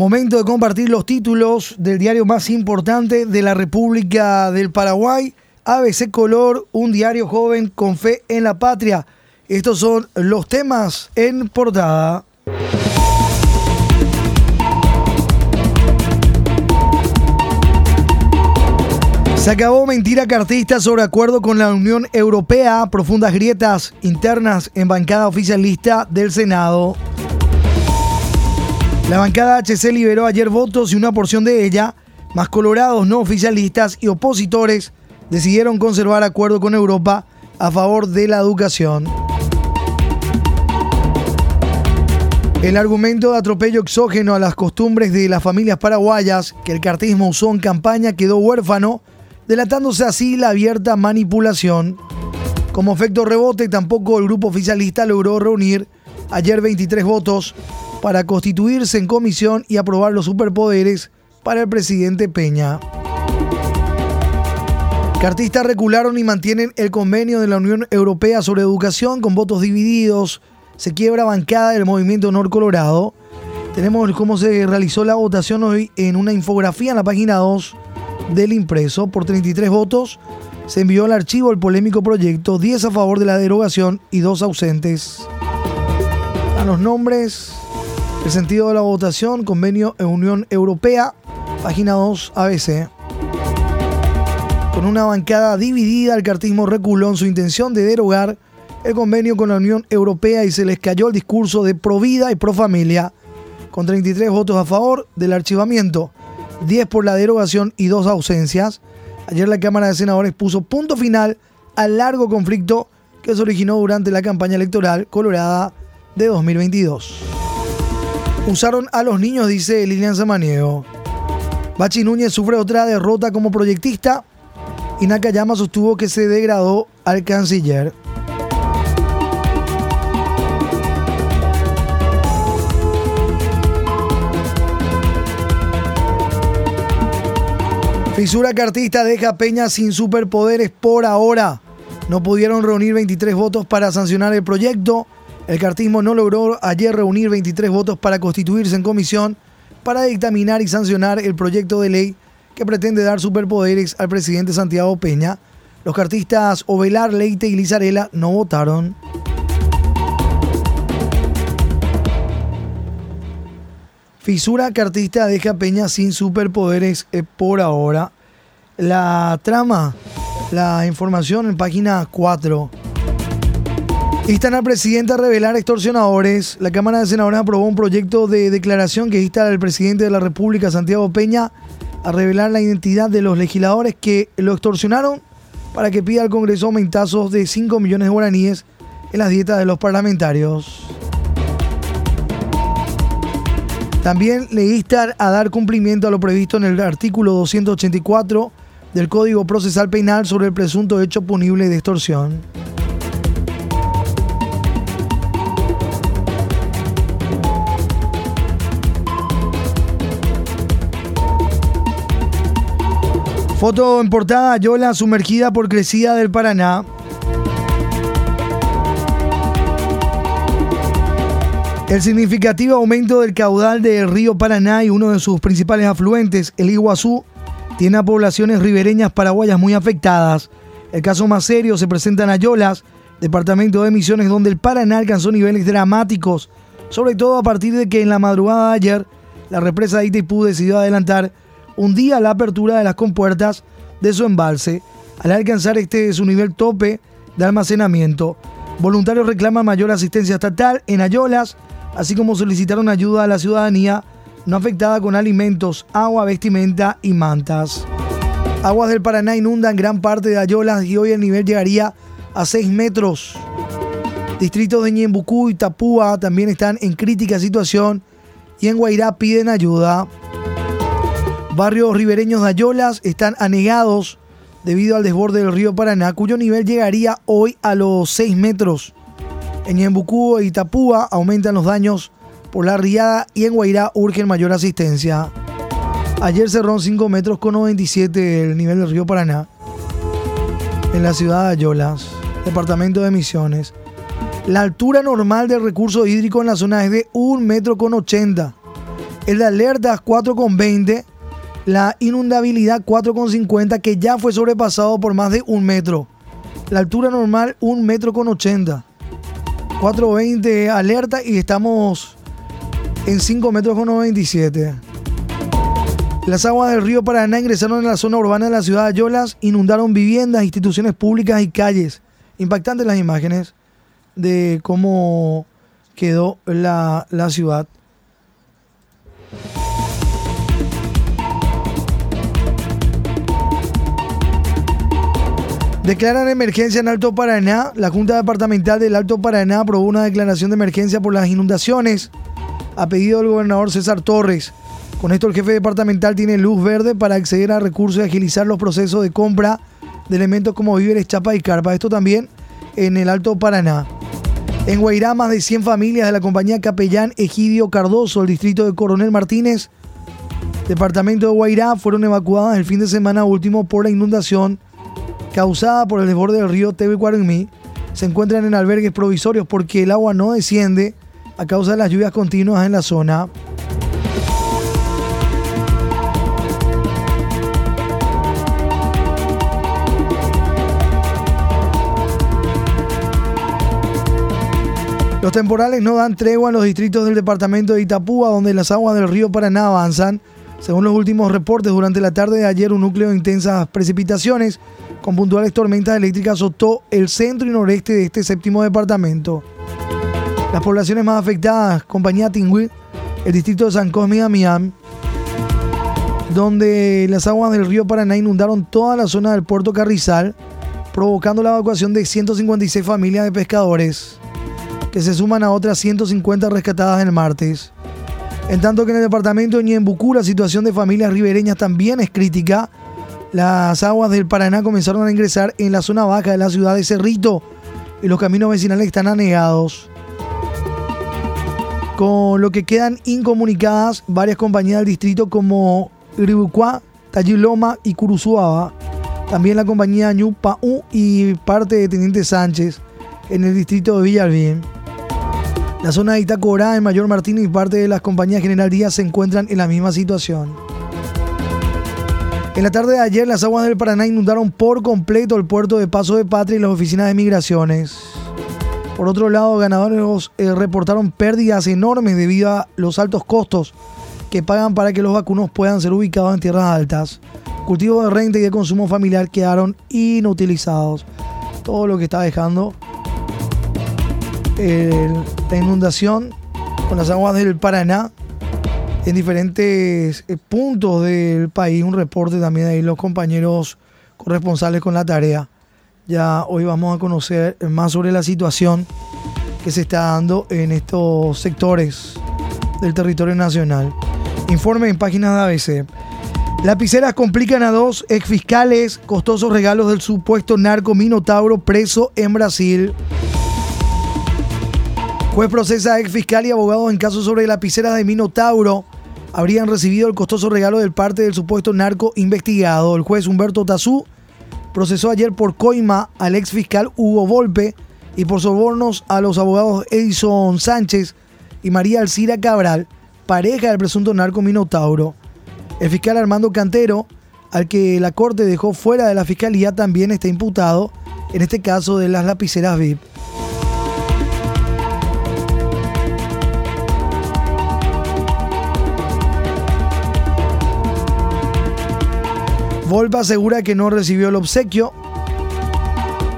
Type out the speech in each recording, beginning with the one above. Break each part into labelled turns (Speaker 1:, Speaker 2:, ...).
Speaker 1: Momento de compartir los títulos del diario más importante de la República del Paraguay, ABC Color, un diario joven con fe en la patria. Estos son los temas en portada. Se acabó mentira cartista sobre acuerdo con la Unión Europea, profundas grietas internas en bancada oficialista del Senado. La bancada HC liberó ayer votos y una porción de ella, más colorados no oficialistas y opositores, decidieron conservar acuerdo con Europa a favor de la educación. El argumento de atropello exógeno a las costumbres de las familias paraguayas que el cartismo usó en campaña quedó huérfano delatándose así la abierta manipulación. Como efecto rebote, tampoco el grupo oficialista logró reunir ayer 23 votos para constituirse en comisión y aprobar los superpoderes para el presidente Peña. Cartistas recularon y mantienen el convenio de la Unión Europea sobre educación con votos divididos. Se quiebra bancada del movimiento Honor Colorado. Tenemos cómo se realizó la votación hoy en una infografía en la página 2 del impreso. Por 33 votos se envió al archivo el polémico proyecto, 10 a favor de la derogación y 2 ausentes. A los nombres, el sentido de la votación, convenio en Unión Europea, página 2 ABC. Con una bancada dividida, el cartismo reculó en su intención de derogar el convenio con la Unión Europea y se les cayó el discurso de pro vida y pro familia, con 33 votos a favor del archivamiento 10 por la derogación y dos ausencias. Ayer la Cámara de Senadores puso punto final al largo conflicto que se originó durante la campaña electoral colorada de 2022. Usaron a los niños, dice Lilian Samaniego. Bachi Núñez sufre otra derrota como proyectista y Nakayama sostuvo que se degradó al canciller. Fisura cartista deja Peña sin superpoderes por ahora. No pudieron reunir 23 votos para sancionar el proyecto. El cartismo no logró ayer reunir 23 votos para constituirse en comisión para dictaminar y sancionar el proyecto de ley que pretende dar superpoderes al presidente Santiago Peña. Los cartistas Ovelar, Leite y Lizarela no votaron. Fisura cartista deja Peña sin superpoderes eh, por ahora. La trama, la información en página 4. Instan al presidente a revelar extorsionadores. La Cámara de Senadores aprobó un proyecto de declaración que insta al presidente de la República, Santiago Peña, a revelar la identidad de los legisladores que lo extorsionaron para que pida al Congreso aumentazos de 5 millones de guaraníes en las dietas de los parlamentarios. También le instan a dar cumplimiento a lo previsto en el artículo 284 del Código Procesal Penal sobre el presunto hecho punible de extorsión. Foto en portada, Yola sumergida por crecida del Paraná. El significativo aumento del caudal del río Paraná y uno de sus principales afluentes, el Iguazú, tiene a poblaciones ribereñas paraguayas muy afectadas. El caso más serio se presenta en Ayolas, departamento de Misiones, donde el Paraná alcanzó niveles dramáticos, sobre todo a partir de que en la madrugada de ayer la represa de Itaipú decidió adelantar un día la apertura de las compuertas de su embalse al alcanzar este su nivel tope de almacenamiento. Voluntarios reclaman mayor asistencia estatal en Ayolas así como solicitaron ayuda a la ciudadanía no afectada con alimentos, agua, vestimenta y mantas. Aguas del Paraná inundan gran parte de Ayolas y hoy el nivel llegaría a 6 metros. Distritos de Ñembucú y Tapúa también están en crítica situación y en Guairá piden ayuda. Barrios ribereños de Ayolas están anegados debido al desborde del río Paraná, cuyo nivel llegaría hoy a los 6 metros. En Ñembucú y Itapúa aumentan los daños por la riada y en Guairá urgen mayor asistencia. Ayer cerró 5 metros con 97 el nivel del río Paraná. En la ciudad de Ayolas, departamento de Misiones. La altura normal del recurso hídrico en la zona es de 1 metro con 80. El de alertas 4,20. La inundabilidad 4,50 que ya fue sobrepasado por más de un metro. La altura normal 1 metro con 80. 4,20 alerta y estamos en 5 metros con 97. Las aguas del río Paraná ingresaron en la zona urbana de la ciudad de Ayolas, inundaron viviendas, instituciones públicas y calles. Impactantes las imágenes de cómo quedó la, la ciudad. Declaran emergencia en Alto Paraná. La Junta Departamental del Alto Paraná aprobó una declaración de emergencia por las inundaciones a pedido del gobernador César Torres. Con esto el jefe departamental tiene luz verde para acceder a recursos y agilizar los procesos de compra de elementos como víveres, chapa y carpa. Esto también en el Alto Paraná. En Guairá, más de 100 familias de la compañía Capellán Egidio Cardoso, el distrito de Coronel Martínez, departamento de Guairá, fueron evacuadas el fin de semana último por la inundación causada por el desborde del río Tebecuarumí. Se encuentran en albergues provisorios porque el agua no desciende a causa de las lluvias continuas en la zona. Los temporales no dan tregua en los distritos del departamento de Itapúa, donde las aguas del río Paraná avanzan. Según los últimos reportes, durante la tarde de ayer un núcleo de intensas precipitaciones con puntuales tormentas eléctricas azotó el centro y noreste de este séptimo departamento. Las poblaciones más afectadas, Compañía Tingüí, el distrito de San Cosme y Damián, donde las aguas del río Paraná inundaron toda la zona del puerto Carrizal, provocando la evacuación de 156 familias de pescadores que se suman a otras 150 rescatadas el martes. En tanto que en el departamento de Ñembucú la situación de familias ribereñas también es crítica. Las aguas del Paraná comenzaron a ingresar en la zona baja de la ciudad de Cerrito y los caminos vecinales están anegados. Con lo que quedan incomunicadas varias compañías del distrito como Iribucuá, Tayiloma y Curuzuaba. También la compañía Ñupaú y parte de Teniente Sánchez en el distrito de Villalbín. La zona de Itacorá, en Mayor Martínez y parte de las compañías General Díaz se encuentran en la misma situación. En la tarde de ayer, las aguas del Paraná inundaron por completo el puerto de Paso de Patria y las oficinas de migraciones. Por otro lado, ganadores eh, reportaron pérdidas enormes debido a los altos costos que pagan para que los vacunos puedan ser ubicados en tierras altas. Cultivos de renta y de consumo familiar quedaron inutilizados. Todo lo que está dejando la inundación con las aguas del Paraná en diferentes eh, puntos del país. Un reporte también ahí los compañeros corresponsales con la tarea. Ya hoy vamos a conocer más sobre la situación que se está dando en estos sectores del territorio nacional. Informe en páginas de ABC. Lapiceras complican a dos exfiscales costosos regalos del supuesto narco Minotauro preso en Brasil. Juez procesa ex fiscal y abogados en casos sobre lapiceras de Minotauro. Habrían recibido el costoso regalo del parte del supuesto narco investigado. El juez Humberto Tazú procesó ayer por coima al ex fiscal Hugo Volpe y por sobornos a los abogados Edison Sánchez y María Alcira Cabral, pareja del presunto narco Minotauro. El fiscal Armando Cantero, al que la corte dejó fuera de la fiscalía, también está imputado, en este caso de las lapiceras VIP. Volpa asegura que no recibió el obsequio.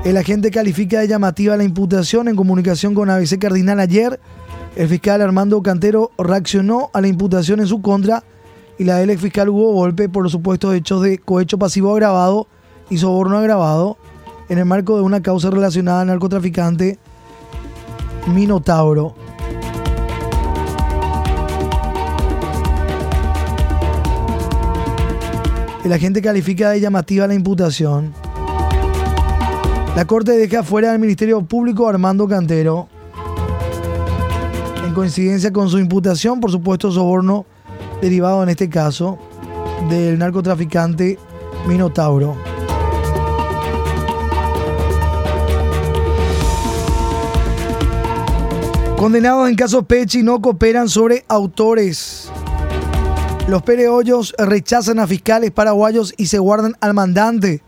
Speaker 1: El agente califica de llamativa la imputación en comunicación con ABC Cardinal ayer. El fiscal Armando Cantero reaccionó a la imputación en su contra y la del ex fiscal Hugo Volpe por los supuestos hechos de cohecho pasivo agravado y soborno agravado en el marco de una causa relacionada al narcotraficante Minotauro. El agente califica de llamativa la imputación. La Corte deja fuera del Ministerio Público Armando Cantero. En coincidencia con su imputación, por supuesto, soborno derivado en este caso del narcotraficante Minotauro. Condenados en caso Pechi no cooperan sobre autores. Los pereollos rechazan a fiscales paraguayos y se guardan al mandante.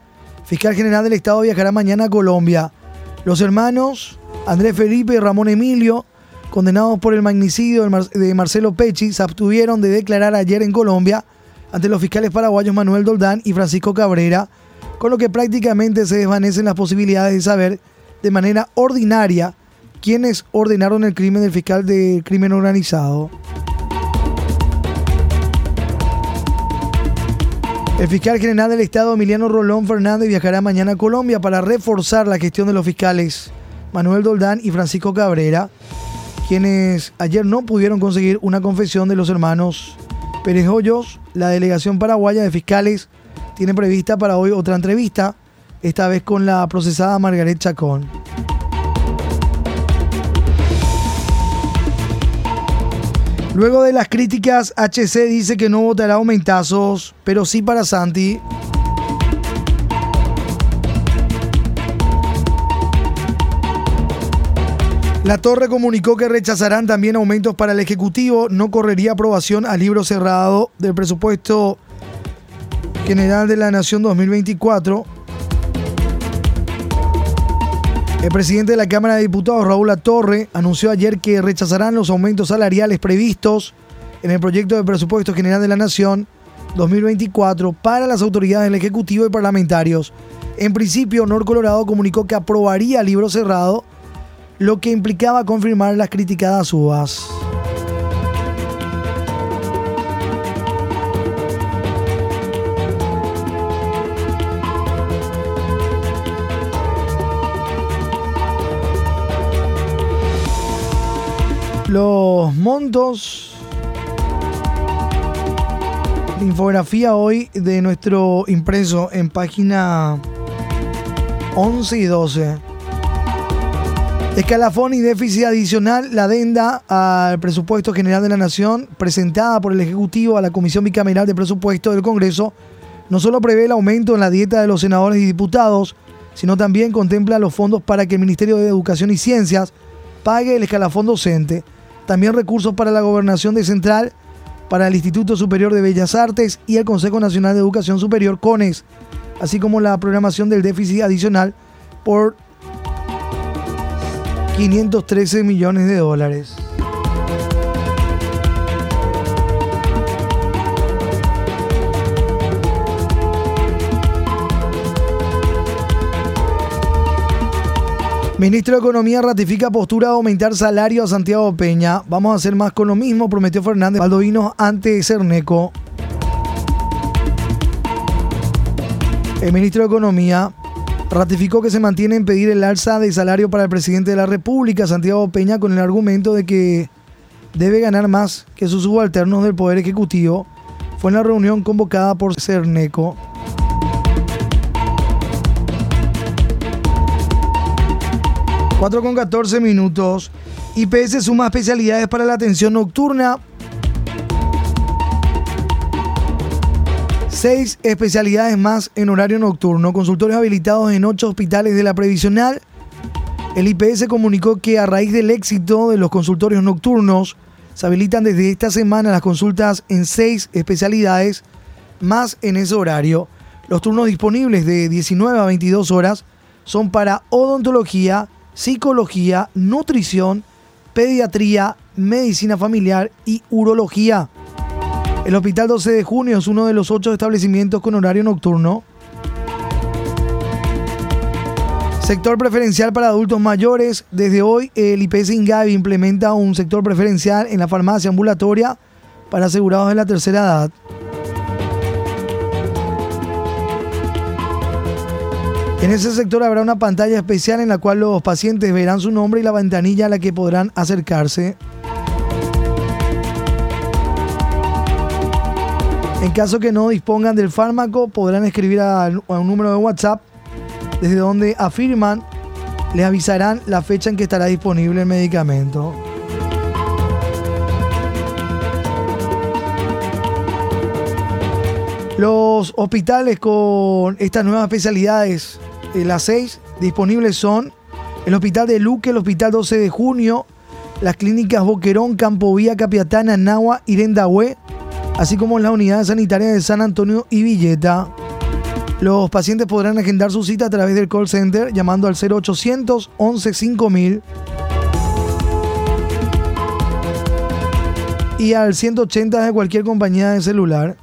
Speaker 1: Fiscal General del Estado viajará mañana a Colombia. Los hermanos Andrés Felipe y Ramón Emilio, condenados por el magnicidio de Marcelo Pecci, se abstuvieron de declarar ayer en Colombia ante los fiscales paraguayos Manuel Doldán y Francisco Cabrera, con lo que prácticamente se desvanecen las posibilidades de saber de manera ordinaria quiénes ordenaron el crimen del fiscal de crimen organizado. El fiscal general del Estado, Emiliano Rolón Fernández, viajará mañana a Colombia para reforzar la gestión de los fiscales Manuel Doldán y Francisco Cabrera, quienes ayer no pudieron conseguir una confesión de los hermanos Pérez Hoyos. La delegación paraguaya de fiscales tiene prevista para hoy otra entrevista, esta vez con la procesada Margaret Chacón. Luego de las críticas, HC dice que no votará aumentazos, pero sí para Santi. La Torre comunicó que rechazarán también aumentos para el Ejecutivo. No correría aprobación al libro cerrado del presupuesto general de la Nación 2024. El presidente de la Cámara de Diputados, Raúl Torre, anunció ayer que rechazarán los aumentos salariales previstos en el proyecto de presupuesto general de la Nación 2024 para las autoridades del Ejecutivo y parlamentarios. En principio, Nor Colorado comunicó que aprobaría el libro cerrado, lo que implicaba confirmar las criticadas subas. Los montos. Infografía hoy de nuestro impreso en página 11 y 12. Escalafón y déficit adicional, la adenda al presupuesto general de la Nación presentada por el Ejecutivo a la Comisión Bicameral de Presupuesto del Congreso no solo prevé el aumento en la dieta de los senadores y diputados, sino también contempla los fondos para que el Ministerio de Educación y Ciencias pague el escalafón docente, también recursos para la gobernación de Central, para el Instituto Superior de Bellas Artes y el Consejo Nacional de Educación Superior, CONES, así como la programación del déficit adicional por 513 millones de dólares. Ministro de Economía ratifica postura de aumentar salario a Santiago Peña. Vamos a hacer más con lo mismo, prometió Fernández Baldovino ante Cerneco. El ministro de Economía ratificó que se mantiene en pedir el alza de salario para el presidente de la República, Santiago Peña, con el argumento de que debe ganar más que sus subalternos del Poder Ejecutivo. Fue en la reunión convocada por Cerneco. 4 con 14 minutos. IPS suma especialidades para la atención nocturna. Seis especialidades más en horario nocturno. Consultorios habilitados en ocho hospitales de la previsional. El IPS comunicó que a raíz del éxito de los consultorios nocturnos, se habilitan desde esta semana las consultas en seis especialidades más en ese horario. Los turnos disponibles de 19 a 22 horas son para odontología, psicología, nutrición, pediatría, medicina familiar y urología. El Hospital 12 de Junio es uno de los ocho establecimientos con horario nocturno. Sector preferencial para adultos mayores. Desde hoy el IPS Ingavi implementa un sector preferencial en la farmacia ambulatoria para asegurados de la tercera edad. En ese sector habrá una pantalla especial en la cual los pacientes verán su nombre y la ventanilla a la que podrán acercarse. En caso que no dispongan del fármaco, podrán escribir a, un número de WhatsApp desde donde afirman, les avisarán la fecha en que estará disponible el medicamento. Los hospitales con estas nuevas especialidades las seis disponibles son el Hospital de Luque, el Hospital 12 de Junio, las clínicas Boquerón, Campo Vía, Capiatana, Nahua, Irendahue, así como las unidades sanitarias de San Antonio y Villeta. Los pacientes podrán agendar su cita a través del call center llamando al 0800 11 5000 y al 180 de cualquier compañía de celular.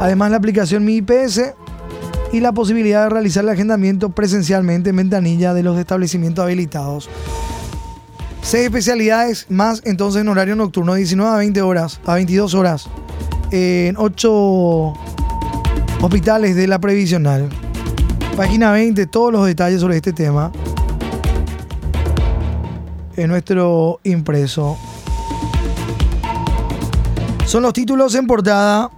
Speaker 1: Además, la aplicación Mi IPS y la posibilidad de realizar el agendamiento presencialmente en ventanilla de los establecimientos habilitados. Seis especialidades más entonces en horario nocturno, 19 a 20 horas, a 22 horas, en 8 hospitales de la previsional. Página 20, todos los detalles sobre este tema en nuestro impreso. Son los títulos en portada.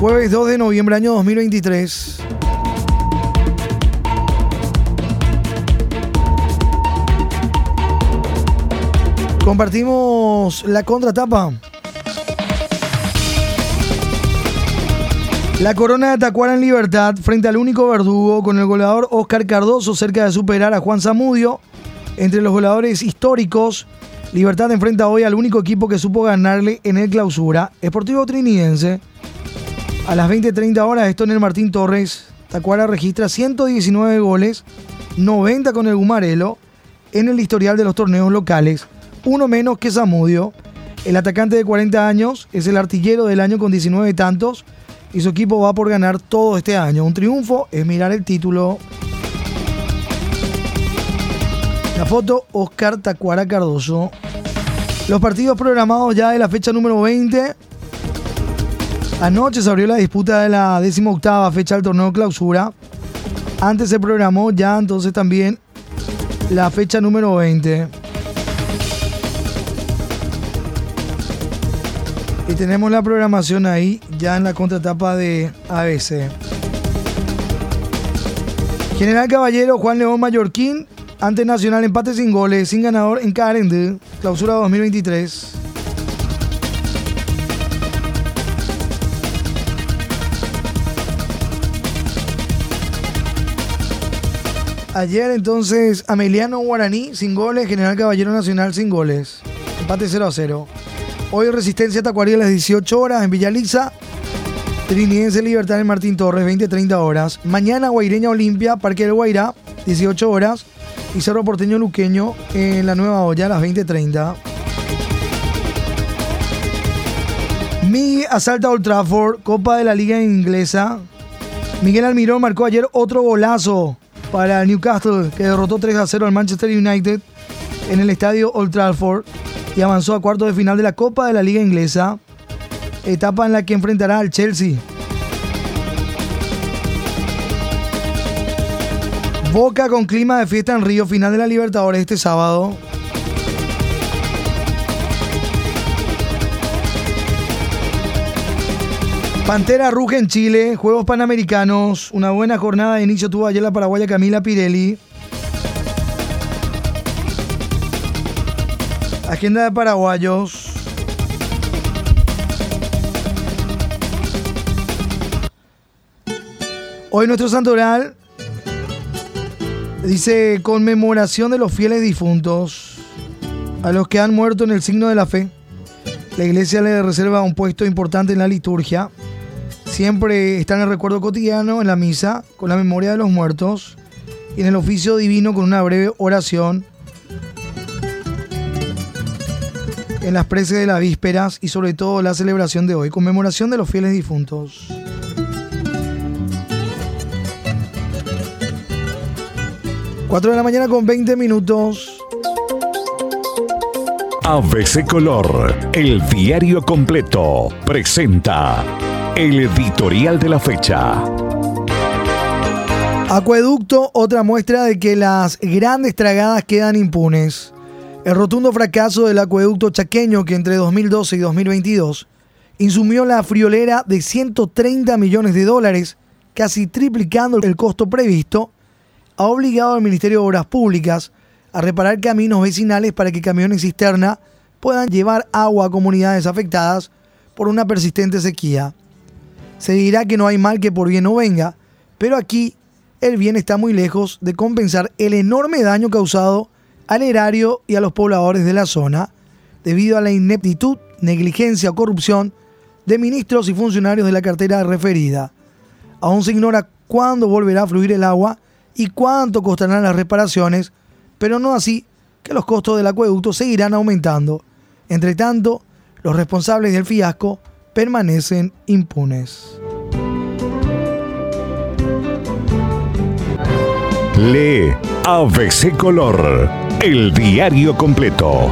Speaker 1: Jueves 2 de noviembre año 2023. Compartimos la contratapa. La corona de Tacuara en libertad frente al único verdugo con el goleador Oscar Cardoso cerca de superar a Juan Zamudio. Entre los goleadores históricos, Libertad enfrenta hoy al único equipo que supo ganarle en el clausura, Esportivo Trinidense. A las 20.30 horas, esto en el Martín Torres, Tacuara registra 119 goles, 90 con el Gumarelo, en el historial de los torneos locales uno menos que Zamudio. El atacante de 40 años es el artillero del año con 19 tantos y su equipo va por ganar todo este año. Un triunfo es mirar el título. La foto, Oscar Tacuara Cardoso. Los partidos programados ya de la fecha número 20. Anoche se abrió la disputa de la 18 fecha del torneo clausura. Antes se programó ya entonces también la fecha número 20. Y tenemos la programación ahí ya en la contratapa de ABC. General Caballero, Juan León Mallorquín, ante Nacional, empate sin goles, sin ganador en Carende, clausura 2023. Ayer entonces Ameliano Guaraní sin goles, General Caballero Nacional sin goles. Empate 0 a 0. Hoy Resistencia Tacuarí a las 18 horas en Villaliza. Trinidense Libertad en Martín Torres, 20-30 horas. Mañana Guaireña Olimpia, Parque del Guairá, 18 horas. Y Cerro Porteño Luqueño en la Nueva Olla a las 20-30. Mi asalta Old Trafford, Copa de la Liga Inglesa. Miguel Almirón marcó ayer otro golazo para Newcastle, que derrotó 3 a 0 al Manchester United en el estadio Old Trafford y avanzó a cuartos de final de la Copa de la Liga Inglesa, etapa en la que enfrentará al Chelsea. Boca con clima de fiesta en Río, final de la Libertadores este sábado. Pantera ruge en Chile, Juegos Panamericanos, una buena jornada de inicio tuvo ayer la paraguaya Camila Pirelli. Agenda de paraguayos. Hoy nuestro santoral dice conmemoración de los fieles difuntos, a los que han muerto en el signo de la fe. La iglesia le reserva un puesto importante en la liturgia. Siempre está en el recuerdo cotidiano, en la misa, con la memoria de los muertos y en el oficio divino con una breve oración en las preces de las vísperas y sobre todo la celebración de hoy, conmemoración de los fieles difuntos. Cuatro de la mañana con 20 minutos.
Speaker 2: ABC Color, el diario completo, presenta el editorial de la fecha.
Speaker 1: Acueducto, otra muestra de que las grandes tragadas quedan impunes. El rotundo fracaso del acueducto chaqueño que entre 2012 y 2022 insumió la friolera de 130 millones de dólares, casi triplicando el costo previsto, ha obligado al Ministerio de Obras Públicas a reparar caminos vecinales para que camiones cisterna puedan llevar agua a comunidades afectadas por una persistente sequía. Se dirá que no hay mal que por bien no venga, pero aquí el bien está muy lejos de compensar el enorme daño causado al erario y a los pobladores de la zona debido a la ineptitud, negligencia o corrupción de ministros y funcionarios de la cartera referida. Aún se ignora cuándo volverá a fluir el agua y cuánto costarán las reparaciones, pero no así que los costos del acueducto seguirán aumentando. Entre tanto, los responsables del fiasco permanecen impunes.
Speaker 2: Lee ABC Color, el diario completo.